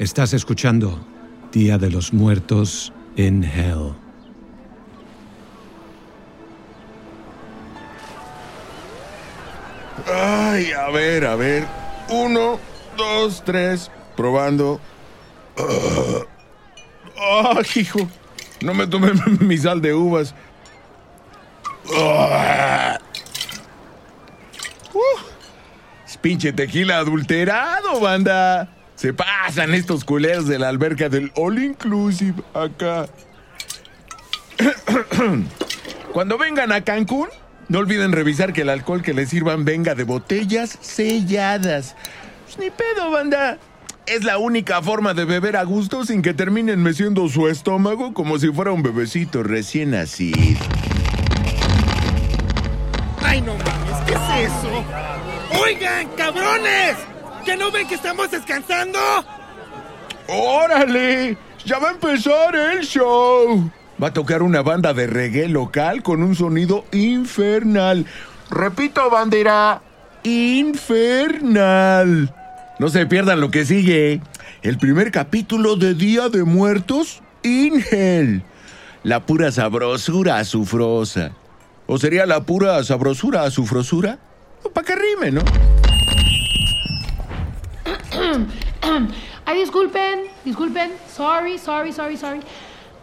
Estás escuchando Día de los Muertos en Hell. Ay, a ver, a ver. Uno, dos, tres. Probando. Ay, hijo. No me tomé mi sal de uvas. Uh, es pinche tequila adulterado, banda. Se pasan estos culeros de la alberca del All Inclusive acá. Cuando vengan a Cancún, no olviden revisar que el alcohol que les sirvan venga de botellas selladas. Pues ni pedo, banda. Es la única forma de beber a gusto sin que terminen meciendo su estómago como si fuera un bebecito recién nacido. ¡Ay, no mames! ¿Qué es eso? ¡Oigan, cabrones! ¿Que no ven que estamos descansando? ¡Órale! ¡Ya va a empezar el show! Va a tocar una banda de reggae local con un sonido infernal. Repito, bandera. Infernal. No se pierdan lo que sigue. El primer capítulo de Día de Muertos, Ingel. La pura sabrosura azufrosa. ¿O sería la pura sabrosura azufrosura? Para que rime, ¿no? Ay, disculpen, disculpen. Sorry, sorry, sorry, sorry.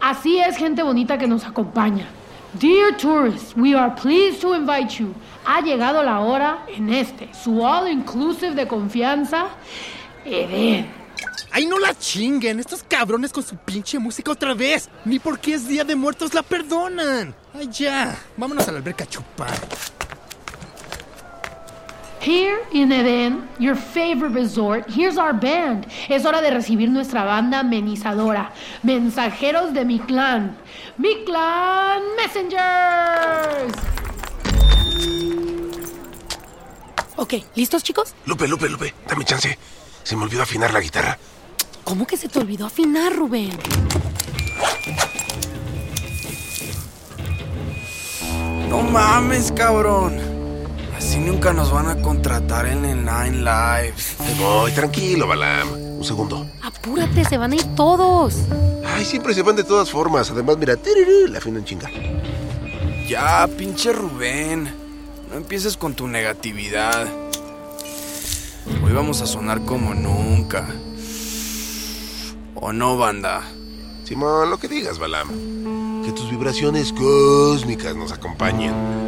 Así es, gente bonita que nos acompaña. Dear tourists, we are pleased to invite you. Ha llegado la hora en este, su all inclusive de confianza, Eden. ¡Ay, no la chinguen! Estos cabrones con su pinche música otra vez. Ni porque es Día de Muertos la perdonan. ¡Ay, ya! Vámonos a la alberca a chupar. Here in Eden, your favorite resort, here's our band. Es hora de recibir nuestra banda amenizadora. Mensajeros de mi clan. Mi clan Messengers. Ok, ¿listos chicos? Lupe, Lupe, Lupe, dame chance. Se me olvidó afinar la guitarra. ¿Cómo que se te olvidó afinar, Rubén? No mames, cabrón. Así nunca nos van a contratar en el Nine Lives. Te voy, tranquilo, Balam. Un segundo. Apúrate, se van a ir todos. Ay, siempre se van de todas formas. Además, mira, tiriri, la afinan chinga. Ya, pinche Rubén. No empieces con tu negatividad. Hoy vamos a sonar como nunca. ¿O no, banda? Simón, lo que digas, Balam. Que tus vibraciones cósmicas nos acompañen.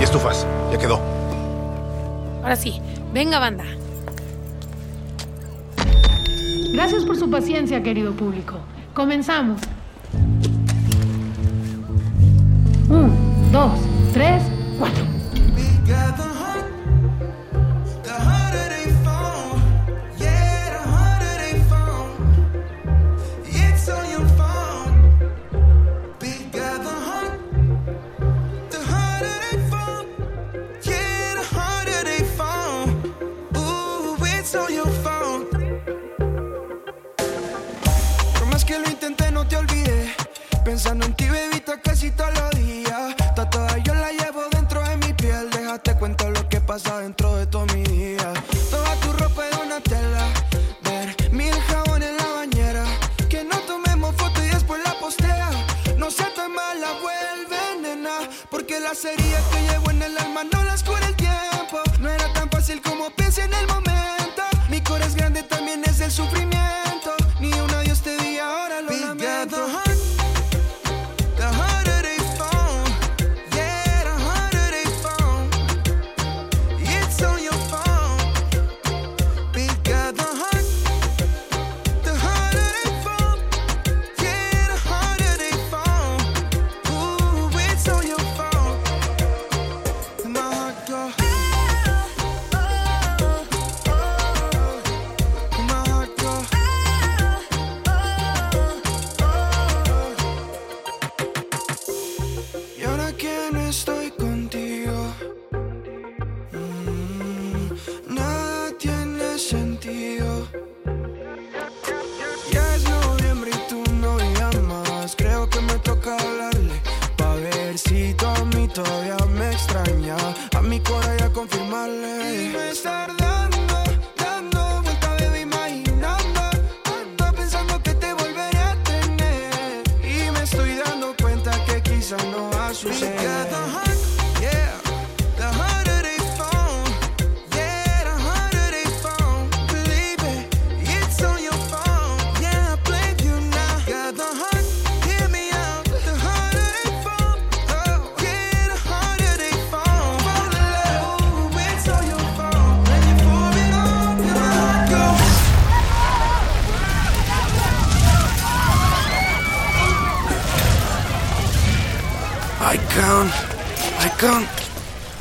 Y estufas, ya quedó. Ahora sí, venga, banda. Gracias por su paciencia, querido público. Comenzamos. Un, dos, tres, cuatro. Porque las heridas que llevo en el alma no las cura el tiempo. No era tan fácil como pensé en el momento. Mi corazón grande también es el sufrimiento.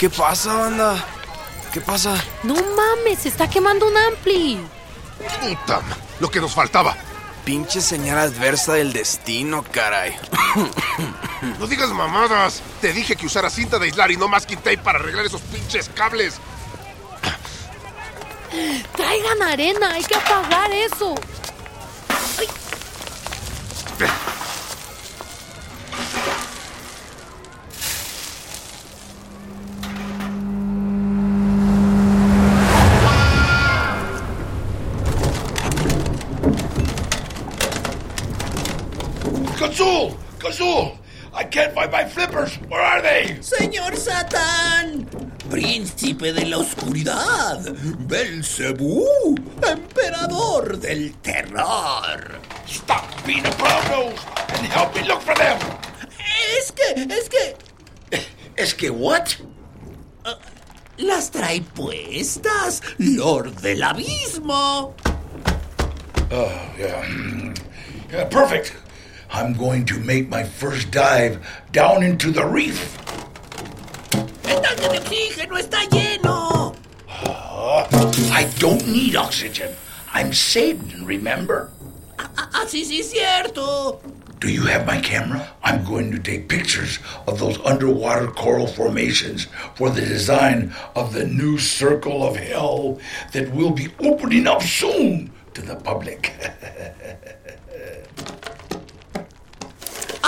¿Qué pasa, banda? ¿Qué pasa? No mames, se está quemando un ampli. Puta, lo que nos faltaba. Pinche señal adversa del destino, caray. No digas mamadas. Te dije que usara cinta de aislar y no masking tape para arreglar esos pinches cables. Traigan arena, hay que apagar eso. My flippers. Where are they? Señor Satán, príncipe de la oscuridad, Belcebú, emperador del terror. Stop being a brown and help me look for them. Es que, es que, Es que what? las trae puestas, Lord del Abismo. Oh, yeah. mm, yeah. Perfect. I'm going to make my first dive down into the reef. El tanque de oxígeno está lleno. Uh, I don't need oxygen. I'm Satan, remember? Así sí es cierto. Do you have my camera? I'm going to take pictures of those underwater coral formations for the design of the new circle of hell that will be opening up soon to the public.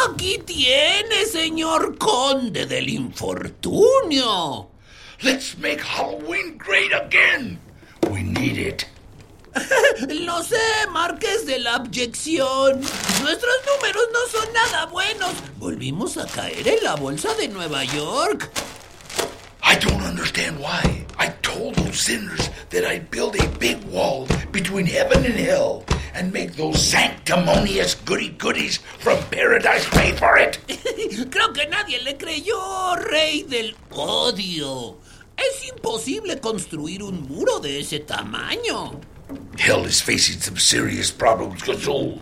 Aquí tiene, señor conde del infortunio. Let's make Halloween great again. We need it. Lo sé, Marqués de la Abyección. Nuestros números no son nada buenos. Volvimos a caer en la bolsa de Nueva York. I don't understand why. I told those sinners that I'd build a big wall between heaven and hell and make those sanctimonious goody goodies from paradise pay for it. Creo que nadie le creyó, rey del odio. Es imposible construir un muro de ese tamaño. Hell is facing some serious problems, Gazoo.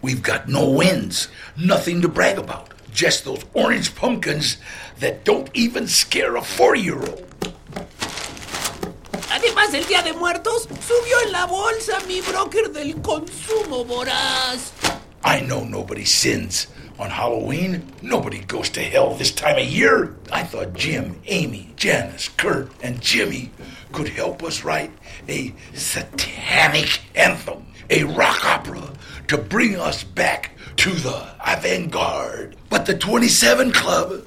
We've got no wins, nothing to brag about. Just those orange pumpkins that don't even scare a four year old. Además, el Día de Muertos subió en la bolsa mi broker del consumo voraz. I know nobody sins. On Halloween, nobody goes to hell this time of year. I thought Jim, Amy, Janice, Kurt, and Jimmy could help us write a satanic anthem, a rock opera to bring us back to the avant garde. But the 27 Club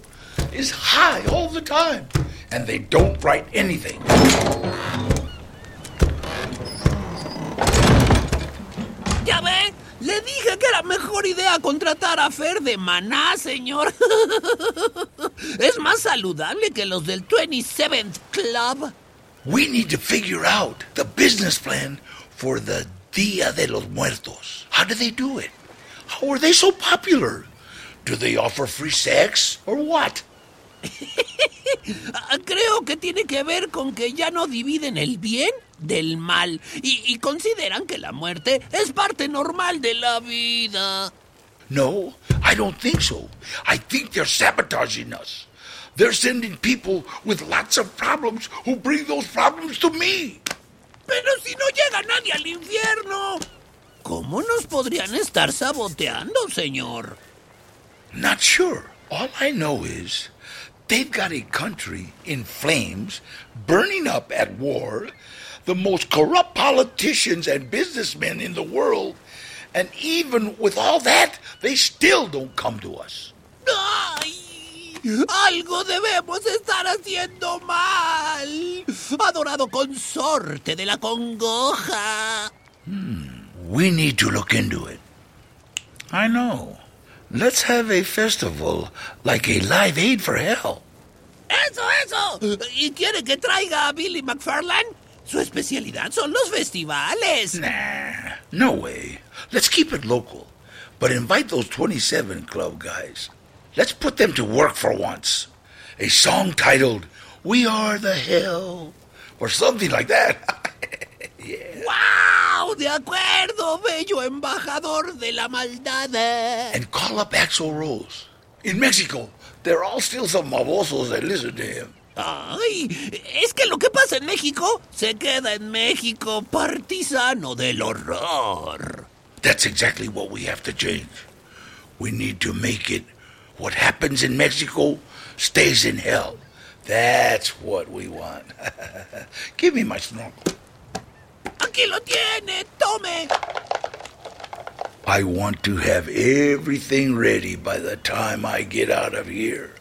is high all the time, and they don't write anything. ¿Ya ve? Le dije que era mejor idea contratar a Fer de Maná, señor. es más saludable que los del 27th Club. We need to figure out the business plan for the Dia de los Muertos. How do they do it? How are they so popular? Do they offer free sex or what? Ah, Creo que tiene que ver con que ya no dividen el bien del mal y, y consideran que la muerte es parte normal de la vida. No, I don't think so. I think they're sabotaging us. They're sending people with lots of problems who bring those problems to me. Pero si no llega nadie al infierno, ¿cómo nos podrían estar saboteando, señor? Not sure. All I know is they've got a country in flames, burning up at war, the most corrupt politicians and businessmen in the world, and even with all that, they still don't come to us. ¡Ay! Algo debemos estar haciendo mal. Adorado consorte de la congoja. Hmm, we need to look into it. I know. Let's have a festival like a live aid for hell. ¡Eso, eso! ¿Y quiere que traiga a Billy McFarland? Su especialidad son los festivales. Nah, no way. Let's keep it local. But invite those 27 club guys. Let's put them to work for once. A song titled We Are the Hell or something like that. ¡Wow! De acuerdo, bello embajador de la maldad. And call up Axel Rose. In Mexico, there are all still some babosos that listen to him. Ay, es que lo que pasa en México se queda en México, partisano del horror. That's exactly what we have to change. We need to make it what happens in Mexico stays in hell. That's what we want. Give me my snorkel. Aquí lo tiene, tome. I want to have everything ready by the time I get out of here.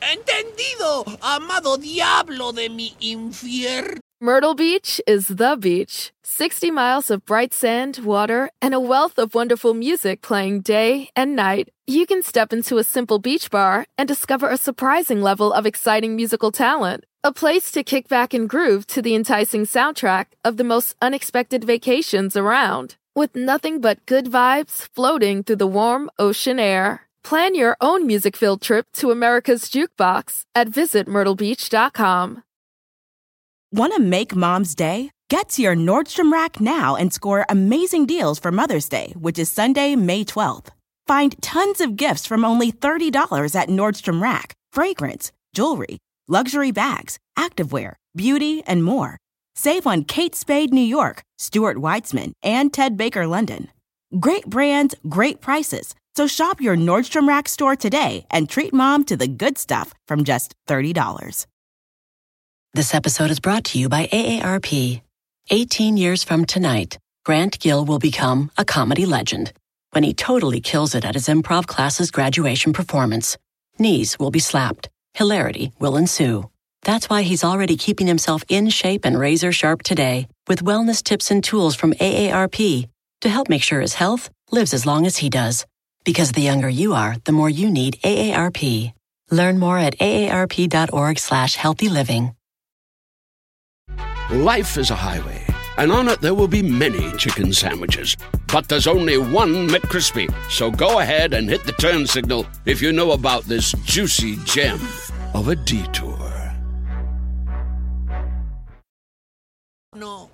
Entendido, amado diablo de mi infierno. Myrtle Beach is the beach. 60 miles of bright sand, water, and a wealth of wonderful music playing day and night. You can step into a simple beach bar and discover a surprising level of exciting musical talent. A place to kick back and groove to the enticing soundtrack of the most unexpected vacations around. With nothing but good vibes floating through the warm ocean air. Plan your own music filled trip to America's Jukebox at visitmyrtlebeach.com. Want to make mom's day? Get to your Nordstrom Rack now and score amazing deals for Mother's Day, which is Sunday, May 12th. Find tons of gifts from only $30 at Nordstrom Rack fragrance, jewelry, luxury bags, activewear, beauty, and more. Save on Kate Spade New York, Stuart Weitzman, and Ted Baker London. Great brands, great prices. So shop your Nordstrom Rack store today and treat mom to the good stuff from just $30. This episode is brought to you by AARP. 18 years from tonight, Grant Gill will become a comedy legend when he totally kills it at his improv class's graduation performance. Knees will be slapped, hilarity will ensue. That's why he's already keeping himself in shape and razor sharp today with wellness tips and tools from AARP to help make sure his health lives as long as he does. Because the younger you are, the more you need AARP. Learn more at aarp.org slash healthy living. Life is a highway, and on it there will be many chicken sandwiches. But there's only one McCrispy. So go ahead and hit the turn signal if you know about this juicy gem of a detour. No.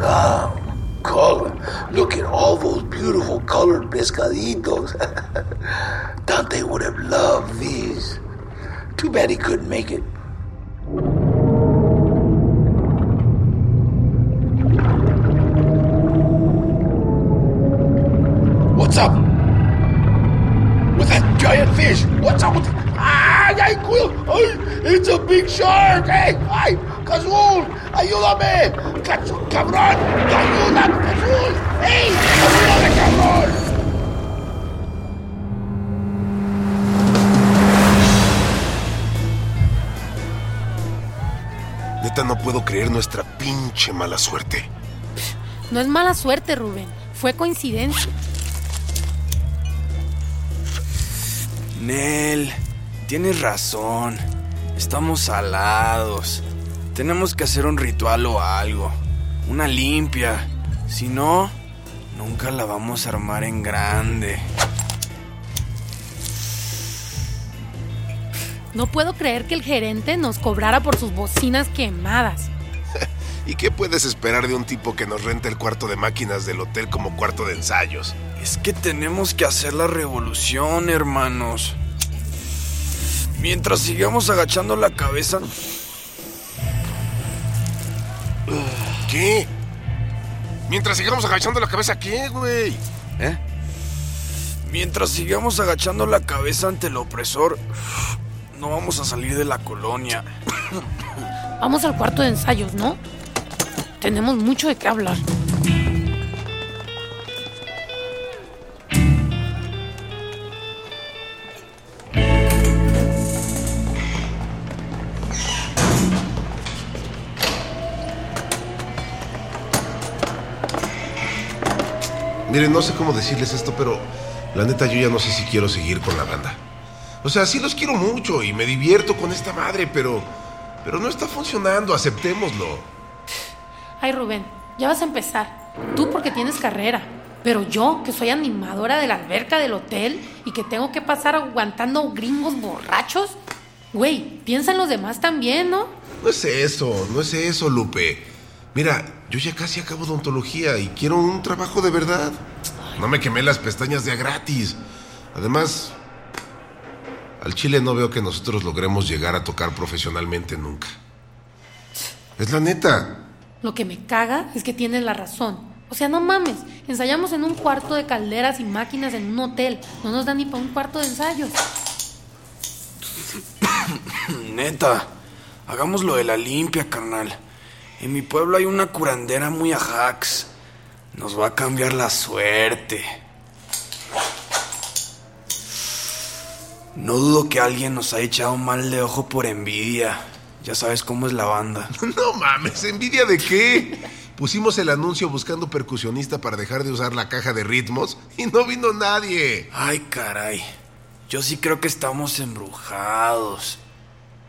Ah, color. Look at all those beautiful colored pescaditos. Dante would have loved these. Too bad he couldn't make it. What's up? With that giant fish? What's up with ¡Ay, ay, cuidado! ¡Ay! ¡It's a big shark! ¡Hey! ¡Ay! ¡Cazul! ¡Ayúdame! ¡Cazul, cabrón! ¡Ayúdame, Cazul! ¡Ey! ¡Ayúdame, cabrón! Neta, no puedo creer nuestra pinche mala suerte. No es mala suerte, Rubén. Fue coincidencia. Nel, tienes razón. Estamos salados. Tenemos que hacer un ritual o algo. Una limpia. Si no, nunca la vamos a armar en grande. No puedo creer que el gerente nos cobrara por sus bocinas quemadas. ¿Y qué puedes esperar de un tipo que nos renta el cuarto de máquinas del hotel como cuarto de ensayos? Es que tenemos que hacer la revolución, hermanos. Mientras sigamos agachando la cabeza... ¿Qué? Mientras sigamos agachando la cabeza, ¿qué, güey? ¿Eh? Mientras sigamos agachando la cabeza ante el opresor, no vamos a salir de la colonia. Vamos al cuarto de ensayos, ¿no? Tenemos mucho de qué hablar. Miren, no sé cómo decirles esto, pero la neta yo ya no sé si quiero seguir con la banda. O sea, sí los quiero mucho y me divierto con esta madre, pero pero no está funcionando, aceptémoslo. Ay, Rubén, ya vas a empezar. Tú porque tienes carrera. Pero yo, que soy animadora de la alberca del hotel y que tengo que pasar aguantando gringos borrachos. Güey, piensa en los demás también, ¿no? No es eso, no es eso, Lupe. Mira, yo ya casi acabo de ontología y quiero un trabajo de verdad. No me quemé las pestañas de a gratis. Además, al Chile no veo que nosotros logremos llegar a tocar profesionalmente nunca. Es la neta. Lo que me caga es que tienes la razón. O sea, no mames, ensayamos en un cuarto de calderas y máquinas en un hotel. No nos da ni para un cuarto de ensayos. Neta, hagamos lo de la limpia, carnal. En mi pueblo hay una curandera muy ajax. Nos va a cambiar la suerte. No dudo que alguien nos haya echado mal de ojo por envidia. Ya sabes cómo es la banda. No mames, ¿envidia de qué? Pusimos el anuncio buscando percusionista para dejar de usar la caja de ritmos y no vino nadie. Ay, caray. Yo sí creo que estamos embrujados.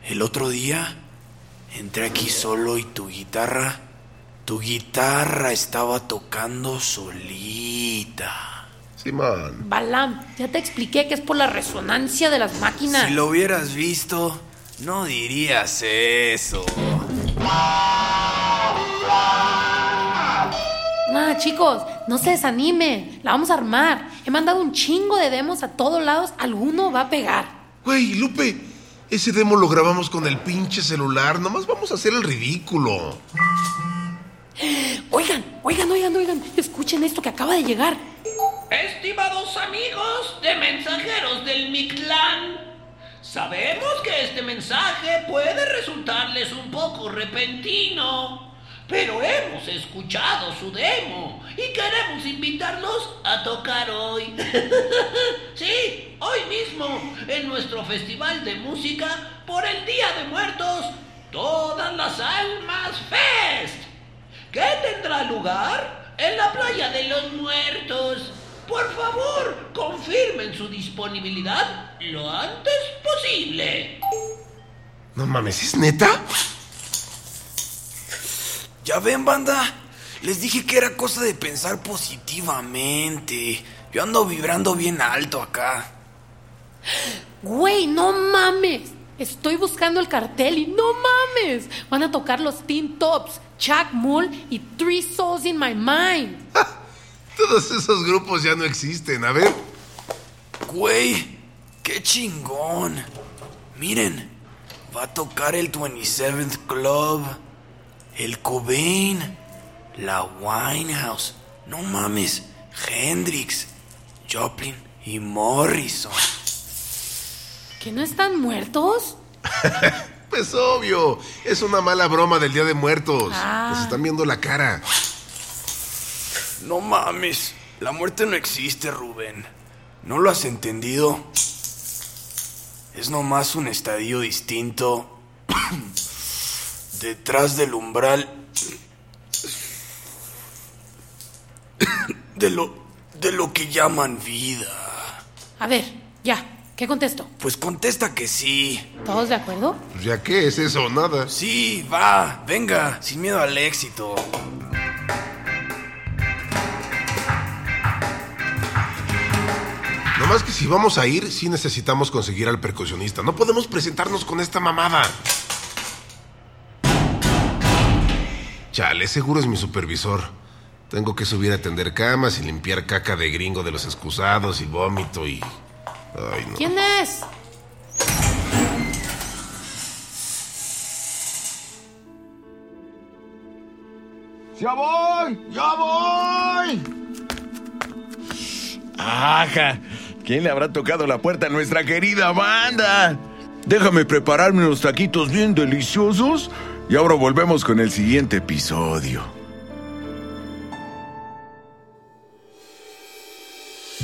El otro día entré aquí solo y tu guitarra, tu guitarra estaba tocando solita. Simón. Balam, ya te expliqué que es por la resonancia de las máquinas. Si lo hubieras visto, no dirías eso. Nada, chicos, no se desanimen. La vamos a armar. He mandado un chingo de demos a todos lados. Alguno va a pegar. Güey, Lupe, ese demo lo grabamos con el pinche celular. Nomás vamos a hacer el ridículo. Oigan, oigan, oigan, oigan. Escuchen esto que acaba de llegar. Estimados amigos de mensajeros del Mictlán, sabemos que este mensaje puede resultarles un poco repentino, pero hemos escuchado su demo y queremos invitarlos a tocar hoy. sí, hoy mismo, en nuestro festival de música por el Día de Muertos, Todas las Almas Fest, que tendrá lugar en la playa de los muertos. Por favor, confirmen su disponibilidad lo antes posible. No mames, ¿es neta? Ya ven, banda. Les dije que era cosa de pensar positivamente. Yo ando vibrando bien alto acá. Güey, no mames. Estoy buscando el cartel y no mames. Van a tocar los Teen Tops, Chuck Mull y Three Souls in My Mind. Todos esos grupos ya no existen, a ver. Güey, qué chingón. Miren, va a tocar el 27th Club, el Cobain, la Winehouse. No mames, Hendrix, Joplin y Morrison. ¿Que no están muertos? Pues obvio, es una mala broma del Día de Muertos. Ah. Nos están viendo la cara. No mames, la muerte no existe, Rubén. ¿No lo has entendido? Es nomás un estadio distinto. Detrás del umbral. De lo. de lo que llaman vida. A ver, ya, ¿qué contesto? Pues contesta que sí. ¿Todos de acuerdo? Pues ya qué es eso, nada. Sí, va, venga, sin miedo al éxito. Nomás que si vamos a ir, sí necesitamos conseguir al percusionista. No podemos presentarnos con esta mamada. Chale, seguro es mi supervisor. Tengo que subir a tender camas y limpiar caca de gringo de los excusados y vómito y... Ay, no. ¿Quién es? ¡Ya voy! ¡Ya voy! ¡Ajá! ¿Quién le habrá tocado la puerta a nuestra querida banda? Déjame prepararme unos taquitos bien deliciosos y ahora volvemos con el siguiente episodio.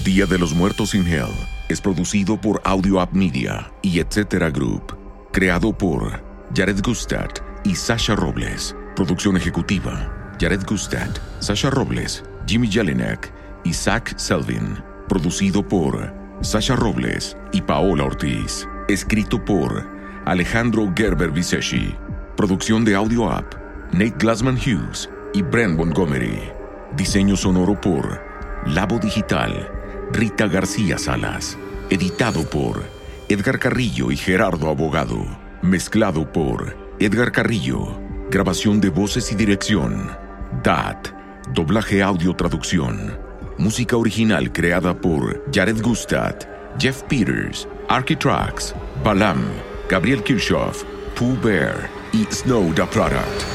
Día de los Muertos in Hell es producido por Audio App Media y Etcétera Group. Creado por Jared Gustad y Sasha Robles. Producción ejecutiva: Jared Gustad, Sasha Robles, Jimmy Jelinek Isaac Selvin. Producido por Sasha Robles y Paola Ortiz. Escrito por Alejandro Gerber Viseshi. Producción de Audio App, Nate Glassman Hughes y Brent Montgomery. Diseño sonoro por Labo Digital, Rita García Salas. Editado por Edgar Carrillo y Gerardo Abogado. Mezclado por Edgar Carrillo. Grabación de voces y dirección. DAT. Doblaje audio traducción. Música original creada por Jared Gustad, Jeff Peters, Architrax, Balam, Gabriel Kirchhoff, Pooh Bear y Snow the Product.